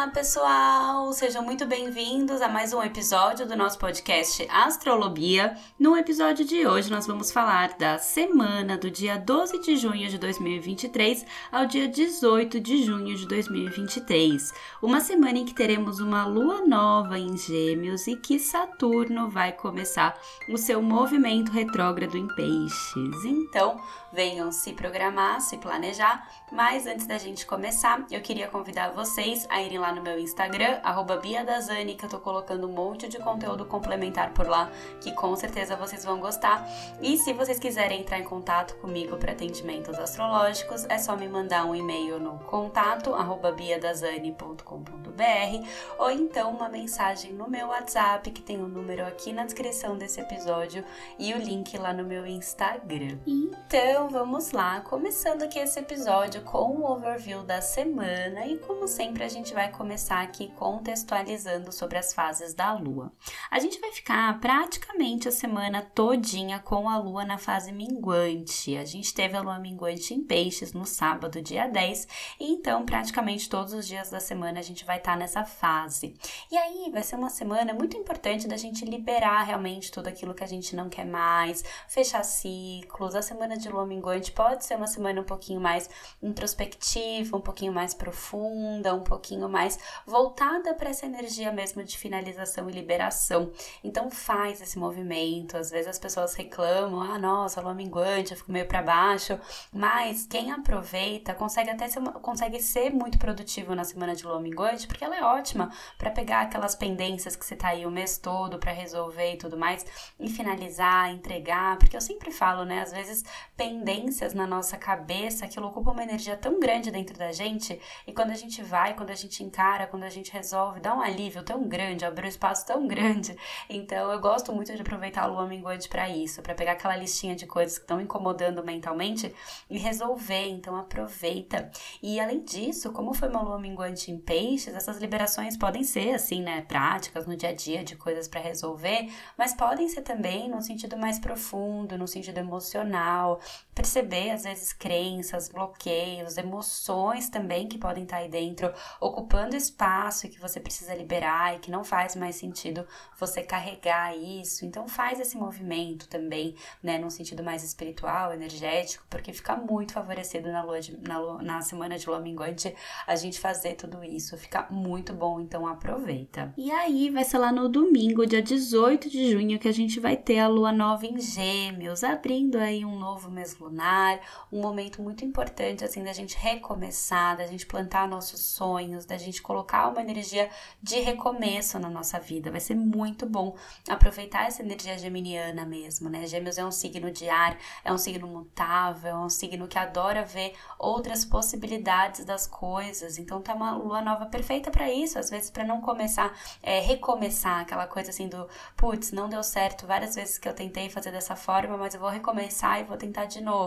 Olá, pessoal! Sejam muito bem-vindos a mais um episódio do nosso podcast Astrolobia. No episódio de hoje, nós vamos falar da semana do dia 12 de junho de 2023 ao dia 18 de junho de 2023. Uma semana em que teremos uma lua nova em Gêmeos e que Saturno vai começar o seu movimento retrógrado em Peixes. Então, venham se programar, se planejar. Mas antes da gente começar, eu queria convidar vocês a irem lá no meu Instagram, BiaDazani, que eu tô colocando um monte de conteúdo complementar por lá, que com certeza vocês vão gostar. E se vocês quiserem entrar em contato comigo para atendimentos astrológicos, é só me mandar um e-mail no contato biadazani.com.br ou então uma mensagem no meu WhatsApp, que tem o um número aqui na descrição desse episódio e o link lá no meu Instagram. Então, vamos lá, começando aqui esse episódio com o overview da semana e como sempre a gente gente vai começar aqui contextualizando sobre as fases da lua. A gente vai ficar praticamente a semana todinha com a lua na fase minguante. A gente teve a lua minguante em peixes no sábado, dia 10, e então praticamente todos os dias da semana a gente vai estar tá nessa fase. E aí vai ser uma semana muito importante da gente liberar realmente tudo aquilo que a gente não quer mais, fechar ciclos. A semana de lua minguante pode ser uma semana um pouquinho mais introspectiva, um pouquinho mais profunda, um pouquinho pouquinho mais voltada para essa energia mesmo de finalização e liberação. Então faz esse movimento. Às vezes as pessoas reclamam: "Ah, nossa, lua minguante, eu fico meio para baixo", mas quem aproveita consegue até ser, consegue ser muito produtivo na semana de lua minguante, porque ela é ótima para pegar aquelas pendências que você tá aí o mês todo para resolver e tudo mais e finalizar, entregar, porque eu sempre falo, né, às vezes pendências na nossa cabeça, aquilo ocupa uma energia tão grande dentro da gente, e quando a gente vai, quando a gente encara, quando a gente resolve, dá um alívio tão grande, abre um espaço tão grande. Então eu gosto muito de aproveitar a lua minguante para isso, para pegar aquela listinha de coisas que estão incomodando mentalmente e resolver. Então aproveita. E além disso, como foi uma lua minguante em peixes, essas liberações podem ser assim, né, práticas no dia a dia de coisas para resolver, mas podem ser também no sentido mais profundo, no sentido emocional, perceber às vezes crenças, bloqueios, emoções também que podem estar aí dentro ocupando espaço e que você precisa liberar e que não faz mais sentido você carregar isso. Então faz esse movimento também, né, num sentido mais espiritual, energético, porque fica muito favorecido na lua, de, na, lua na semana de lua minguante a gente fazer tudo isso. Fica muito bom, então aproveita. E aí vai ser lá no domingo, dia 18 de junho, que a gente vai ter a lua nova em Gêmeos, abrindo aí um novo mês lunar, um momento muito importante assim da gente recomeçar, da gente plantar nossos sonhos da gente colocar uma energia de recomeço na nossa vida. Vai ser muito bom aproveitar essa energia geminiana mesmo, né? Gêmeos é um signo de ar, é um signo mutável, é um signo que adora ver outras possibilidades das coisas. Então tá uma lua nova perfeita para isso, às vezes para não começar, é, recomeçar aquela coisa assim do putz, não deu certo várias vezes que eu tentei fazer dessa forma, mas eu vou recomeçar e vou tentar de novo.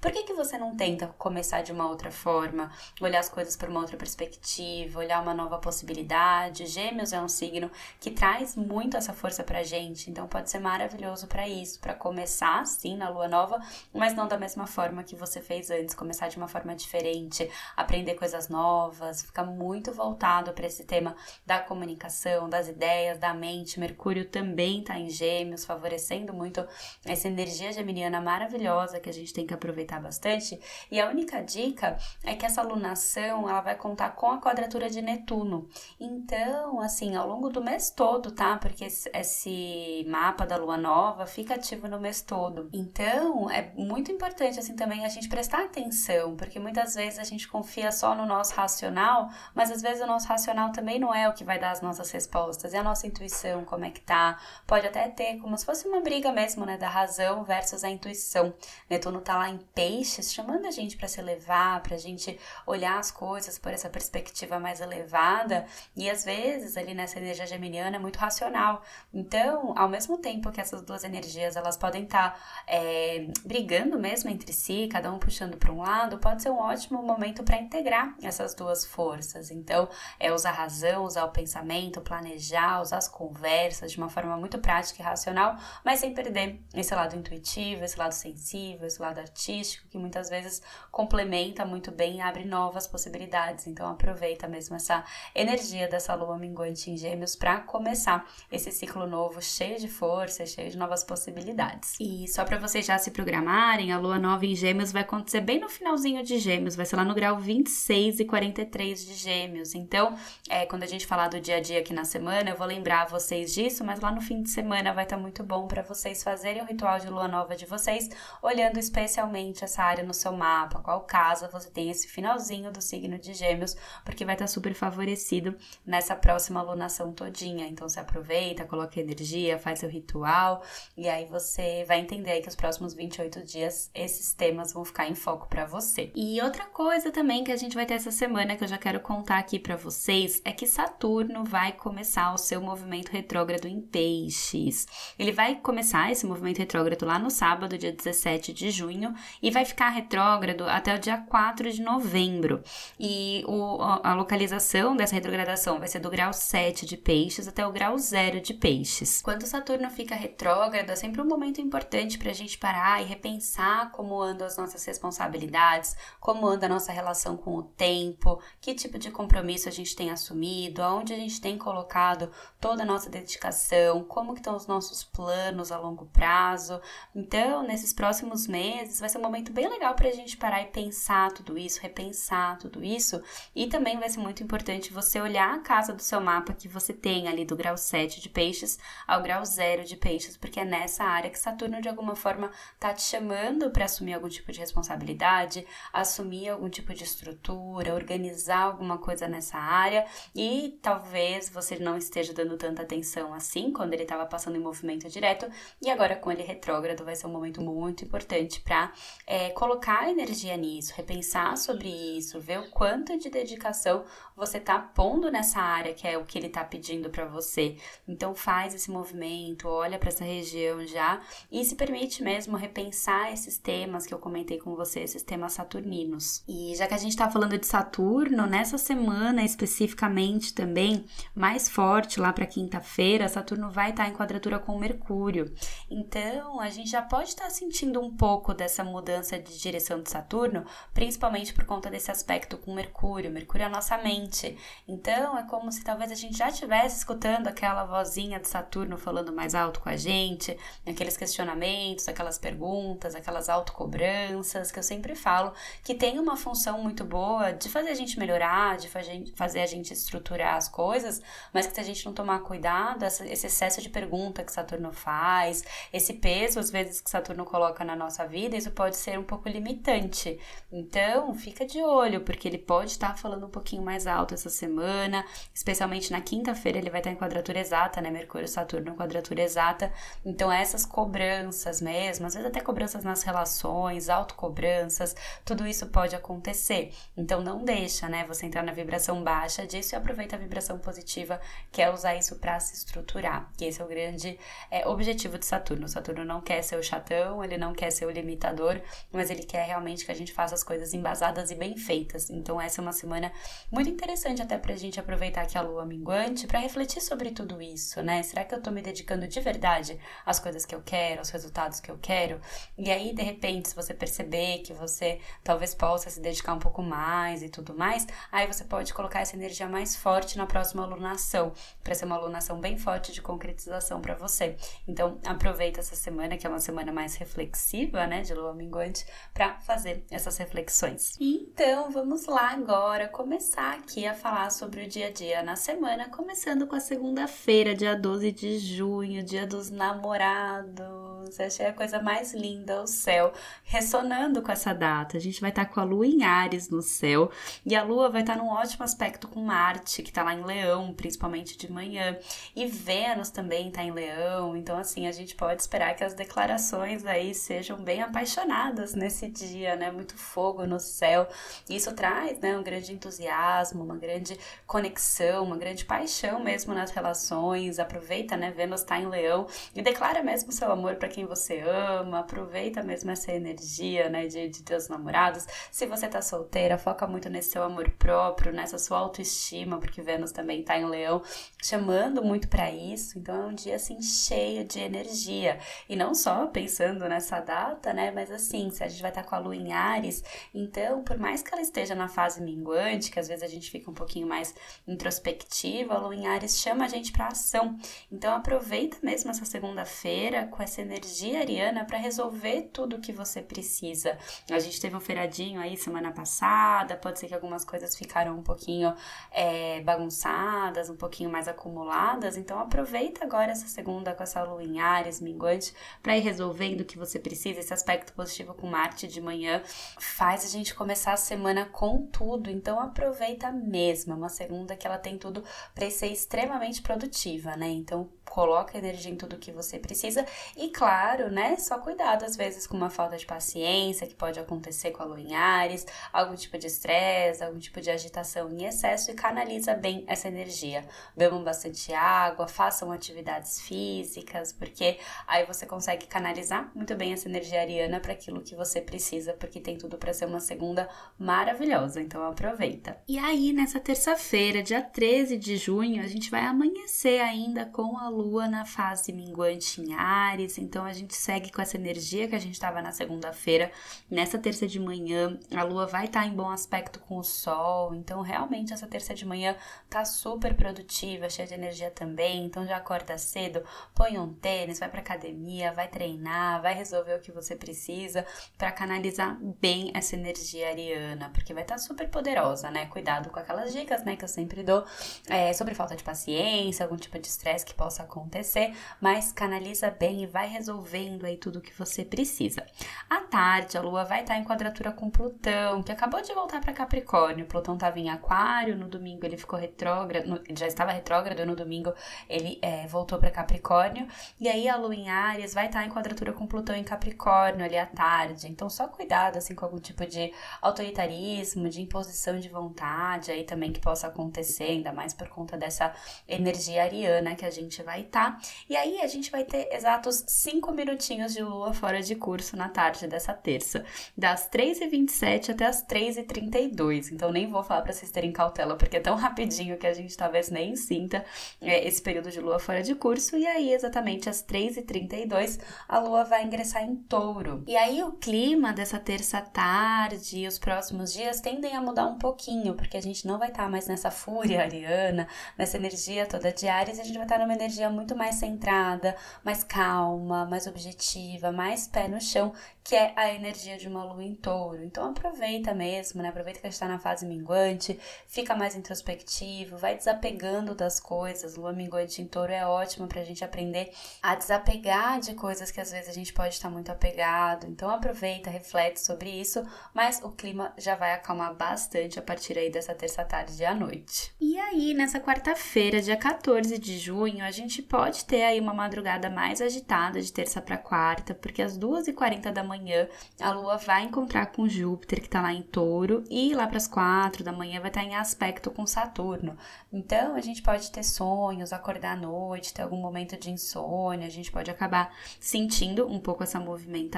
Por que, que você não tenta começar de uma outra forma, olhar as coisas por uma outra perspectiva? olhar uma nova possibilidade. Gêmeos é um signo que traz muito essa força pra gente, então pode ser maravilhoso para isso, para começar sim na lua nova, mas não da mesma forma que você fez antes, começar de uma forma diferente, aprender coisas novas, ficar muito voltado para esse tema da comunicação, das ideias, da mente. Mercúrio também tá em Gêmeos, favorecendo muito essa energia geminiana maravilhosa que a gente tem que aproveitar bastante. E a única dica é que essa lunação, ela vai contar com a quadratura de Netuno. Então, assim, ao longo do mês todo, tá? Porque esse mapa da lua nova fica ativo no mês todo. Então, é muito importante, assim, também a gente prestar atenção, porque muitas vezes a gente confia só no nosso racional, mas às vezes o nosso racional também não é o que vai dar as nossas respostas, é a nossa intuição, como é que tá. Pode até ter como se fosse uma briga mesmo, né, da razão versus a intuição. Netuno tá lá em peixes, chamando a gente para se elevar, pra gente olhar as coisas por essa perspectiva perspectiva mais elevada e às vezes ali nessa energia geminiana é muito racional. Então, ao mesmo tempo que essas duas energias elas podem estar tá, é, brigando mesmo entre si, cada um puxando para um lado, pode ser um ótimo momento para integrar essas duas forças. Então, é usar a razão, usar o pensamento, planejar, usar as conversas de uma forma muito prática e racional, mas sem perder esse lado intuitivo, esse lado sensível, esse lado artístico que muitas vezes complementa muito bem e abre novas possibilidades. Então, aproveita mesmo essa energia dessa lua minguante em Gêmeos para começar esse ciclo novo cheio de força, cheio de novas possibilidades. E só para vocês já se programarem, a lua nova em Gêmeos vai acontecer bem no finalzinho de Gêmeos, vai ser lá no grau 26 e 43 de Gêmeos. Então, é, quando a gente falar do dia a dia aqui na semana, eu vou lembrar vocês disso, mas lá no fim de semana vai estar tá muito bom para vocês fazerem o ritual de lua nova de vocês, olhando especialmente essa área no seu mapa, qual casa você tem esse finalzinho do signo de Gêmeos, porque vai estar tá super favorecido nessa próxima lunação todinha. Então, se aproveita, coloca energia, faz seu ritual e aí você vai entender que os próximos 28 dias esses temas vão ficar em foco para você. E outra coisa também que a gente vai ter essa semana que eu já quero contar aqui para vocês é que Saturno vai começar o seu movimento retrógrado em Peixes. Ele vai começar esse movimento retrógrado lá no sábado, dia 17 de junho, e vai ficar retrógrado até o dia 4 de novembro. E o, a localização dessa retrogradação vai ser do grau 7 de Peixes até o grau 0 de Peixes. Quando Saturno fica retrógrado, é sempre um momento importante para a gente parar e repensar como andam as nossas responsabilidades, como anda a nossa relação com o tempo, que tipo de compromisso a gente tem assumido, aonde a gente tem colocado toda a nossa dedicação, como que estão os nossos planos a longo prazo. Então, nesses próximos meses, vai ser um momento bem legal para a gente parar e pensar tudo isso, repensar tudo isso. E também vai ser muito importante você olhar a casa do seu mapa que você tem ali do grau 7 de peixes ao grau 0 de peixes, porque é nessa área que Saturno de alguma forma tá te chamando para assumir algum tipo de responsabilidade, assumir algum tipo de estrutura, organizar alguma coisa nessa área e talvez você não esteja dando tanta atenção assim quando ele estava passando em movimento direto e agora com ele retrógrado vai ser um momento muito importante para é, colocar energia nisso, repensar sobre isso, ver o quanto de dedicação você tá pondo nessa área que é o que ele tá pedindo para você. Então faz esse movimento, olha para essa região já e se permite mesmo repensar esses temas que eu comentei com você, esses temas saturninos. E já que a gente tá falando de Saturno, nessa semana especificamente também, mais forte lá para quinta-feira, Saturno vai estar tá em quadratura com Mercúrio. Então, a gente já pode estar tá sentindo um pouco dessa mudança de direção de Saturno, principalmente por conta desse aspecto com Mercúrio. Mercúrio é a nossa mente. Então, é como se talvez a gente já estivesse escutando aquela vozinha de Saturno falando mais alto com a gente, aqueles questionamentos, aquelas perguntas, aquelas autocobranças que eu sempre falo, que tem uma função muito boa de fazer a gente melhorar, de fazer a gente estruturar as coisas, mas que se a gente não tomar cuidado, esse excesso de pergunta que Saturno faz, esse peso às vezes que Saturno coloca na nossa vida, isso pode ser um pouco limitante. Então, fica de olho, porque ele pode estar falando um pouquinho mais alto essa semana, especialmente na quinta-feira ele vai estar em quadratura exata, né? Mercúrio Saturno quadratura exata. Então, essas cobranças mesmo, às vezes até cobranças nas relações, autocobranças, tudo isso pode acontecer. Então, não deixa, né, você entrar na vibração baixa disso e aproveita a vibração positiva, que é usar isso para se estruturar. Que esse é o grande é, objetivo de Saturno. Saturno não quer ser o chatão, ele não quer ser o limitador, mas ele quer realmente que a gente faça as coisas embasadas e bem feitas. Então, essa é uma semana muito interessante até pra gente aproveitar que a lua minguante para refletir sobre tudo isso, né? Será que eu tô me dedicando de verdade às coisas que eu quero, aos resultados que eu quero? E aí, de repente, se você perceber que você talvez possa se dedicar um pouco mais e tudo mais, aí você pode colocar essa energia mais forte na próxima alunação, para ser uma alunação bem forte de concretização para você. Então, aproveita essa semana, que é uma semana mais reflexiva, né, de lua minguante, para fazer essas reflexões. Então, vamos lá agora começar aqui a falar sobre o dia a dia na semana, começando com a segunda-feira, dia 12 de junho, dia dos namorados. Achei a coisa mais linda o céu, ressonando com essa data. A gente vai estar tá com a lua em Ares no céu e a lua vai estar tá num ótimo aspecto com Marte, que está lá em Leão, principalmente de manhã, e Vênus também está em Leão. Então, assim, a gente pode esperar que as declarações aí sejam bem apaixonadas nesse dia, né? Muito fogo no céu. Isso traz, né, um grande entusiasmo, uma grande conexão, uma grande paixão mesmo nas relações. Aproveita, né? Vênus está em Leão e declara mesmo seu amor para quem você ama. Aproveita mesmo essa energia, né, de, de teus namorados. Se você tá solteira, foca muito nesse seu amor próprio, nessa sua autoestima, porque Vênus também tá em Leão, chamando muito para isso. Então é um dia assim cheio de energia. E não só pensando nessa data, né, mas assim, se a gente vai estar tá com a lua em Ares, então, por mais que ela esteja na fase minguante, que às vezes a gente fica um pouquinho mais introspectiva, a lua em Ares chama a gente para ação. Então aproveita mesmo essa segunda-feira com essa energia ariana para resolver tudo o que você precisa. A gente teve um feiradinho aí semana passada, pode ser que algumas coisas ficaram um pouquinho é, bagunçadas, um pouquinho mais acumuladas, então aproveita agora essa segunda com essa lua em Ares, minguante, para ir resolvendo o que você precisa. Esse aspecto positivo com Marte de manhã faz a gente começar a semana com tudo, então aproveita mesmo. É uma segunda que ela tem tudo para ser extremamente produtiva, né? Então coloca energia em tudo que você precisa e claro, né, só cuidado às vezes com uma falta de paciência que pode acontecer com a lua em Ares, algum tipo de estresse, algum tipo de agitação em excesso e canaliza bem essa energia. Bebam bastante água, façam atividades físicas, porque aí você consegue canalizar muito bem essa energia ariana para aquilo que você precisa, porque tem tudo para ser uma segunda maravilhosa, então aproveita. E aí nessa terça-feira, dia 13 de junho, a gente vai amanhecer ainda com a lua na fase minguante em Ares, então a gente segue com essa energia que a gente estava na segunda-feira. Nessa terça de manhã, a Lua vai estar tá em bom aspecto com o Sol, então realmente essa terça de manhã tá super produtiva, cheia de energia também. Então já acorda cedo, põe um tênis, vai pra academia, vai treinar, vai resolver o que você precisa para canalizar bem essa energia ariana, porque vai estar tá super poderosa, né? Cuidado com aquelas dicas, né, que eu sempre dou é, sobre falta de paciência, algum tipo de estresse que possa acontecer, mas canaliza bem e vai resolvendo aí tudo que você precisa. À tarde, a Lua vai estar em quadratura com Plutão, que acabou de voltar para Capricórnio. Plutão estava em Aquário, no domingo ele ficou retrógrado, já estava retrógrado, no domingo ele é, voltou para Capricórnio. E aí a Lua em Áries vai estar em quadratura com Plutão em Capricórnio ali à tarde. Então só cuidado assim com algum tipo de autoritarismo, de imposição de vontade aí também que possa acontecer, ainda mais por conta dessa energia ariana que a gente vai tá? E aí a gente vai ter exatos 5 minutinhos de lua fora de curso na tarde dessa terça, das 3h27 até as 3h32. Então nem vou falar para vocês terem cautela, porque é tão rapidinho que a gente talvez nem sinta é, esse período de lua fora de curso. E aí, exatamente às 3h32, a lua vai ingressar em touro. E aí o clima dessa terça tarde e os próximos dias tendem a mudar um pouquinho, porque a gente não vai estar tá mais nessa fúria ariana, nessa energia toda de Ares, a gente vai estar tá numa energia muito mais centrada, mais calma, mais objetiva, mais pé no chão, que é a energia de uma lua em touro. Então aproveita mesmo, né? Aproveita que a gente está na fase minguante, fica mais introspectivo, vai desapegando das coisas. Lua minguante em touro é ótima para a gente aprender a desapegar de coisas que às vezes a gente pode estar muito apegado. Então aproveita, reflete sobre isso, mas o clima já vai acalmar bastante a partir aí dessa terça tarde à noite. E aí, nessa quarta-feira, dia 14 de junho, a gente pode ter aí uma madrugada mais agitada de terça para quarta, porque às 2h40 da manhã a Lua vai encontrar com Júpiter, que está lá em touro, e lá para as quatro da manhã vai estar tá em aspecto com Saturno. Então, a gente pode ter sonhos, acordar à noite, ter algum momento de insônia, a gente pode acabar sentindo um pouco essa movimentação.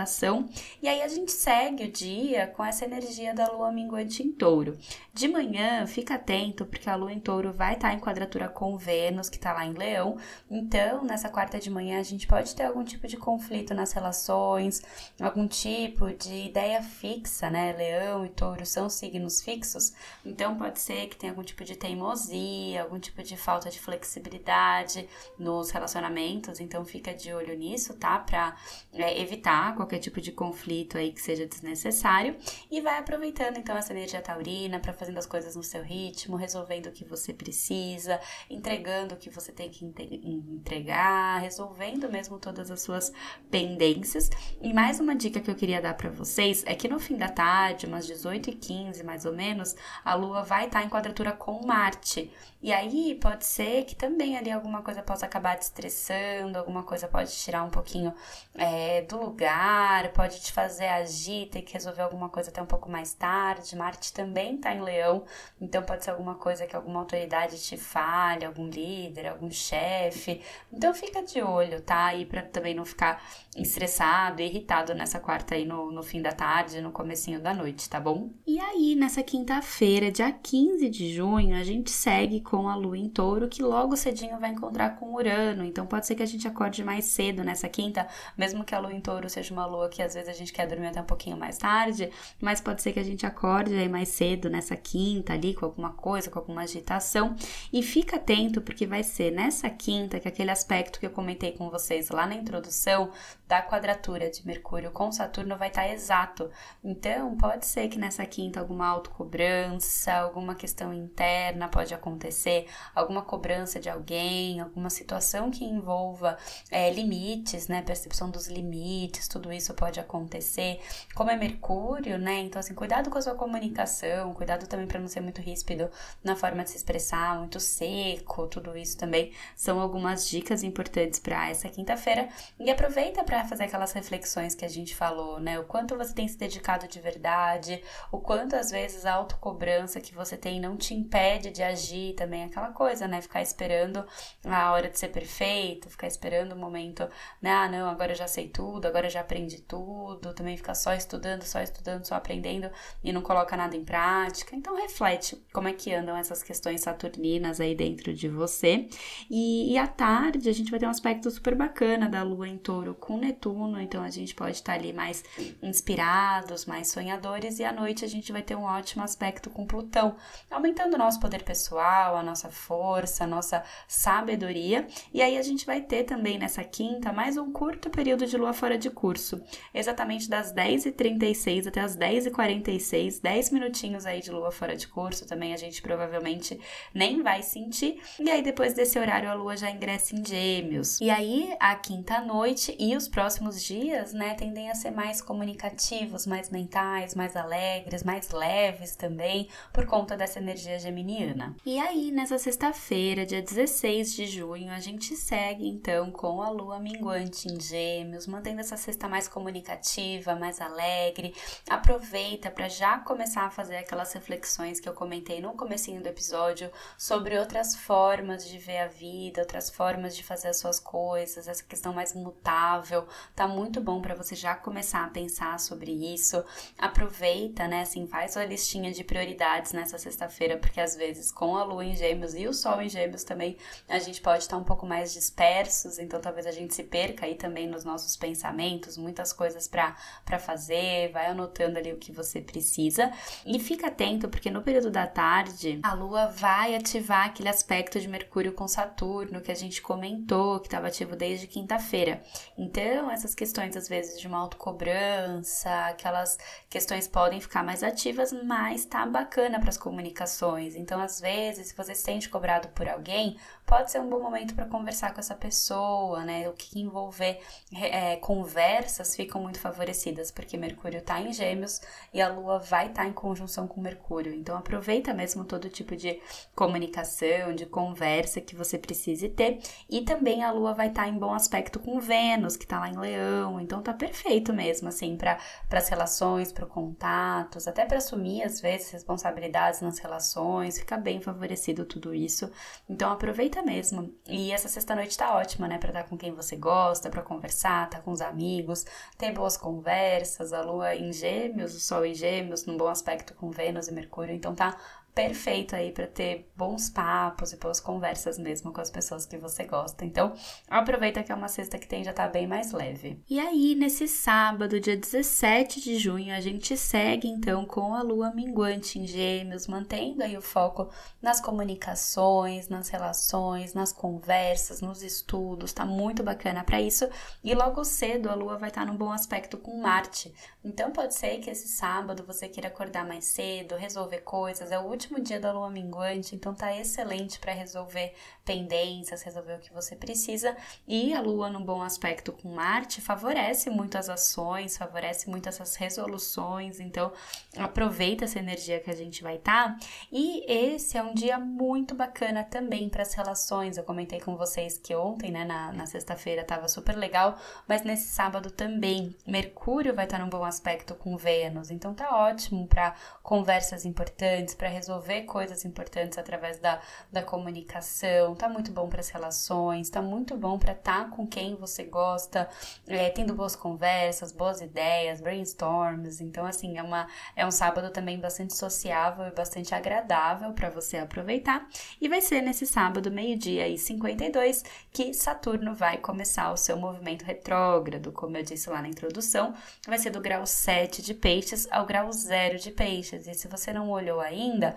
E aí, a gente segue o dia com essa energia da Lua minguante em touro. De manhã, fica atento, porque a Lua em touro vai estar tá em quadratura com Vênus, que está lá em Leão. Então, nessa quarta de manhã, a gente pode ter algum tipo de conflito nas relações, algum tipo de ideia fixa, né? Leão e touro são signos fixos, então pode ser que tenha algum tipo de teimosia, algum tipo de falta de flexibilidade nos relacionamentos, então fica de olho nisso, tá? Pra é, evitar qualquer tipo de conflito aí que seja desnecessário e vai aproveitando então essa energia taurina para fazendo as coisas no seu ritmo, resolvendo o que você precisa, entregando o que você tem que entregar, resolvendo mesmo todas as suas pendências. E mais uma dica que eu queria dar para vocês é que no fim da tarde, umas 18h15 mais ou menos, a Lua vai estar tá em quadratura com Marte. E aí pode ser que também ali alguma coisa possa acabar te estressando, alguma coisa pode tirar um pouquinho é, do lugar, pode te fazer agir, ter que resolver alguma coisa até um pouco mais tarde. Marte também tá em leão, então pode ser alguma coisa que alguma autoridade te fale, algum líder, algum chefe. Então fica de olho, tá? Aí pra também não ficar estressado e irritado nessa quarta aí no, no fim da tarde, no comecinho da noite, tá bom? E aí, nessa quinta-feira, dia 15 de junho, a gente segue com com a lua em touro, que logo cedinho vai encontrar com Urano. Então pode ser que a gente acorde mais cedo nessa quinta, mesmo que a lua em touro seja uma lua que às vezes a gente quer dormir até um pouquinho mais tarde, mas pode ser que a gente acorde aí mais cedo nessa quinta, ali com alguma coisa, com alguma agitação. E fica atento, porque vai ser nessa quinta que aquele aspecto que eu comentei com vocês lá na introdução da quadratura de Mercúrio com Saturno vai estar exato. Então, pode ser que nessa quinta alguma autocobrança, alguma questão interna pode acontecer, alguma cobrança de alguém, alguma situação que envolva é, limites, né? Percepção dos limites, tudo isso pode acontecer. Como é Mercúrio, né? Então, assim, cuidado com a sua comunicação, cuidado também para não ser muito ríspido na forma de se expressar, muito seco, tudo isso também são algumas dicas importantes para essa quinta-feira. E aproveita para fazer aquelas reflexões que a gente falou, né? O quanto você tem se dedicado de verdade, o quanto às vezes a autocobrança que você tem não te impede de agir também, aquela coisa, né? Ficar esperando a hora de ser perfeito, ficar esperando o momento, né? Ah, não, agora eu já sei tudo, agora eu já aprendi tudo, também ficar só estudando, só estudando, só aprendendo e não coloca nada em prática. Então reflete como é que andam essas questões saturninas aí dentro de você. E, e à tarde a gente vai ter um aspecto super bacana da lua em touro com Netuno, então a gente pode estar ali mais inspirados, mais sonhadores, e à noite a gente vai ter um ótimo aspecto com Plutão, aumentando o nosso poder pessoal, a nossa força, a nossa sabedoria. E aí a gente vai ter também nessa quinta mais um curto período de lua fora de curso, exatamente das 10h36 até as 10h46, 10 minutinhos aí de lua fora de curso, também a gente provavelmente nem vai sentir. E aí depois desse horário a lua já ingressa em Gêmeos. E aí a quinta noite e os próximos dias, né, tendem a ser mais comunicativos, mais mentais, mais alegres, mais leves também, por conta dessa energia geminiana. E aí, nessa sexta-feira, dia 16 de junho, a gente segue então com a lua minguante em Gêmeos, mantendo essa sexta mais comunicativa, mais alegre. Aproveita para já começar a fazer aquelas reflexões que eu comentei no comecinho do episódio sobre outras formas de ver a vida, outras formas de fazer as suas coisas, essa questão mais mutável, tá muito bom para você já começar a pensar sobre isso. Aproveita, né, assim, faz sua listinha de prioridades nessa sexta-feira, porque às vezes com a lua em Gêmeos e o sol em Gêmeos também, a gente pode estar um pouco mais dispersos, então talvez a gente se perca aí também nos nossos pensamentos, muitas coisas para fazer, vai anotando ali o que você precisa e fica atento porque no período da tarde a lua vai ativar aquele aspecto de Mercúrio com Saturno que a gente comentou, que estava ativo desde quinta-feira. Então, essas questões, às vezes, de uma autocobrança, aquelas questões podem ficar mais ativas, mas tá bacana para as comunicações. Então, às vezes, se você se sente cobrado por alguém, pode ser um bom momento para conversar com essa pessoa, né? O que envolver é, conversas ficam muito favorecidas, porque Mercúrio está em Gêmeos e a Lua vai estar tá em conjunção com Mercúrio. Então aproveita mesmo todo tipo de comunicação, de conversa que você precise ter. E também a Lua vai estar tá em bom aspecto com Vênus, que está lá em Leão. Então tá perfeito mesmo, assim, para as relações, para contatos, até para assumir às vezes responsabilidades nas relações. Fica bem favorecido tudo isso. Então aproveita aproveita mesmo. E essa sexta-noite tá ótima, né? Pra estar com quem você gosta, para conversar, tá com os amigos, ter boas conversas, a lua em gêmeos, o sol em gêmeos, num bom aspecto com Vênus e Mercúrio. Então tá perfeito aí para ter bons papos e boas conversas mesmo com as pessoas que você gosta. Então, aproveita que é uma sexta que tem já tá bem mais leve. E aí, nesse sábado, dia 17 de junho, a gente segue então com a lua minguante em Gêmeos, mantendo aí o foco nas comunicações, nas relações, nas conversas, nos estudos. Tá muito bacana para isso. E logo cedo a lua vai estar tá num bom aspecto com Marte. Então, pode ser que esse sábado você queira acordar mais cedo, resolver coisas, é o último último dia da lua minguante, então tá excelente para resolver pendências, resolver o que você precisa. E a lua num bom aspecto com Marte favorece muito as ações, favorece muito essas resoluções, então aproveita essa energia que a gente vai estar. Tá. E esse é um dia muito bacana também para as relações. Eu comentei com vocês que ontem, né, na, na sexta-feira, tava super legal, mas nesse sábado também. Mercúrio vai estar tá num bom aspecto com Vênus, então tá ótimo para conversas importantes, para resolver resolver coisas importantes através da, da comunicação, tá muito bom para as relações, tá muito bom para estar tá com quem você gosta, é, tendo boas conversas, boas ideias, brainstorms. Então, assim, é, uma, é um sábado também bastante sociável e bastante agradável para você aproveitar. E vai ser nesse sábado, meio-dia e 52, que Saturno vai começar o seu movimento retrógrado, como eu disse lá na introdução, vai ser do grau 7 de peixes ao grau 0 de peixes. E se você não olhou ainda,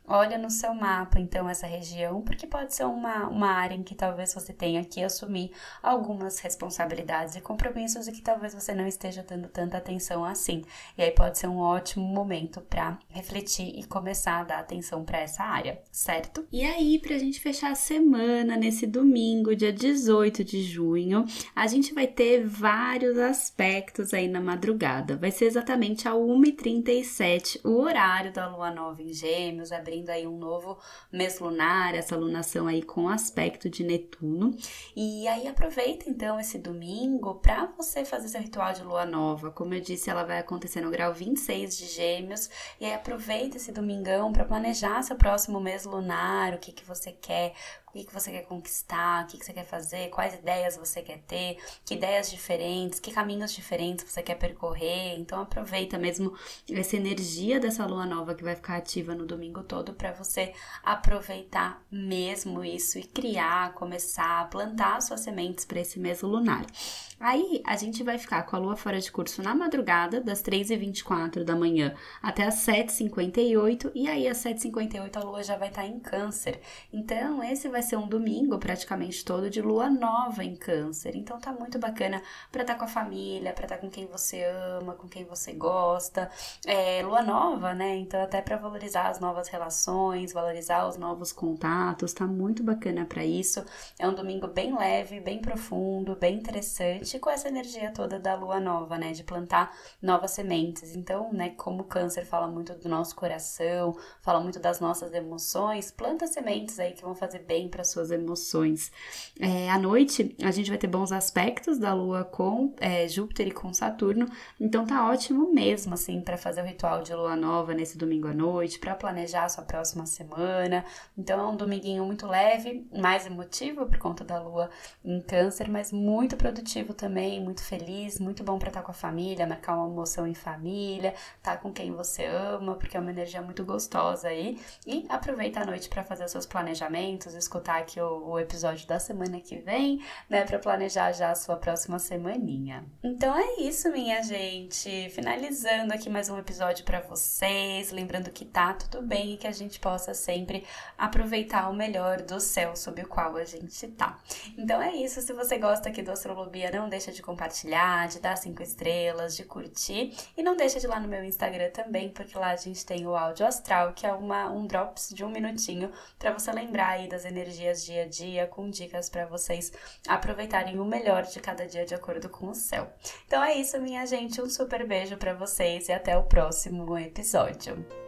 olha no seu mapa então essa região, porque pode ser uma, uma área em que talvez você tenha que assumir algumas responsabilidades e compromissos e que talvez você não esteja dando tanta atenção assim. E aí pode ser um ótimo momento para refletir e começar a dar atenção para essa área, certo? E aí, para a gente fechar a semana, nesse domingo, dia 18 de junho, a gente vai ter vários aspectos aí na madrugada. Vai ser exatamente a 1h37, o horário da lua nova em Gêmeos, abrindo aí um novo mês lunar, essa lunação aí com aspecto de Netuno. E aí aproveita então esse domingo para você fazer seu ritual de lua nova. Como eu disse, ela vai acontecer no grau 26 de Gêmeos. E aí aproveita esse domingão para planejar seu próximo mês lunar, o que que você quer, o que, que você quer conquistar, o que, que você quer fazer, quais ideias você quer ter, que ideias diferentes, que caminhos diferentes você quer percorrer. Então aproveita mesmo essa energia dessa lua nova que vai ficar ativa no domingo todo para você aproveitar mesmo isso e criar, começar a plantar suas sementes para esse mês lunar. Aí a gente vai ficar com a lua fora de curso na madrugada, das 3h24 da manhã até as 7h58, e aí às 7h58 a lua já vai estar em câncer. Então, esse vai ser um domingo praticamente todo de lua nova em câncer. Então tá muito bacana para estar tá com a família, para estar tá com quem você ama, com quem você gosta. É, lua nova, né? Então até para valorizar as novas relações, valorizar os novos contatos, tá muito bacana para isso. É um domingo bem leve, bem profundo, bem interessante com essa energia toda da lua nova, né? De plantar novas sementes. Então, né, como câncer fala muito do nosso coração, fala muito das nossas emoções, planta sementes aí que vão fazer bem para suas emoções. É, à noite, a gente vai ter bons aspectos da lua com é, Júpiter e com Saturno. Então, tá ótimo mesmo, assim, para fazer o ritual de lua nova nesse domingo à noite, para planejar a sua próxima semana. Então, é um dominguinho muito leve, mais emotivo por conta da lua em câncer, mas muito produtivo também, muito feliz, muito bom para estar com a família, marcar uma emoção em família, estar tá com quem você ama, porque é uma energia muito gostosa aí. E aproveita a noite para fazer os seus planejamentos, escutar aqui o, o episódio da semana que vem, né, para planejar já a sua próxima semaninha. Então é isso, minha gente. Finalizando aqui mais um episódio para vocês, lembrando que tá tudo bem e que a gente possa sempre aproveitar o melhor do céu sob o qual a gente tá. Então é isso, se você gosta aqui do Astrolobia, não deixa de compartilhar, de dar cinco estrelas, de curtir. E não deixa de ir lá no meu Instagram também, porque lá a gente tem o áudio astral, que é uma, um drops de um minutinho para você lembrar aí das energias dia a dia, com dicas para vocês aproveitarem o melhor de cada dia de acordo com o céu. Então é isso, minha gente. Um super beijo para vocês e até o próximo episódio.